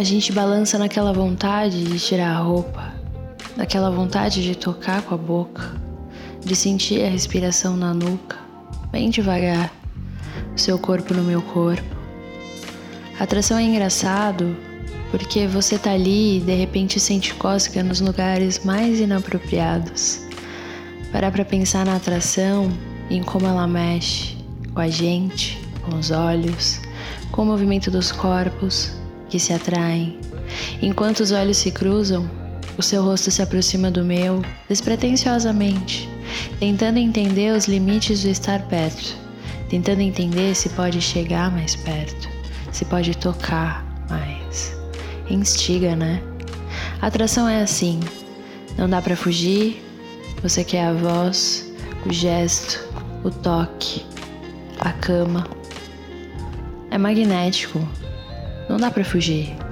A gente balança naquela vontade de tirar a roupa, naquela vontade de tocar com a boca, de sentir a respiração na nuca, bem devagar, seu corpo no meu corpo. A atração é engraçado porque você tá ali e de repente sente cócega nos lugares mais inapropriados. Parar para pensar na atração e em como ela mexe com a gente, com os olhos, com o movimento dos corpos que se atraem. Enquanto os olhos se cruzam, o seu rosto se aproxima do meu despretensiosamente, tentando entender os limites do estar perto, tentando entender se pode chegar mais perto, se pode tocar mais. Instiga, né? A atração é assim, não dá para fugir, você quer a voz, o gesto, o toque, a cama. É magnético, dá para fugir.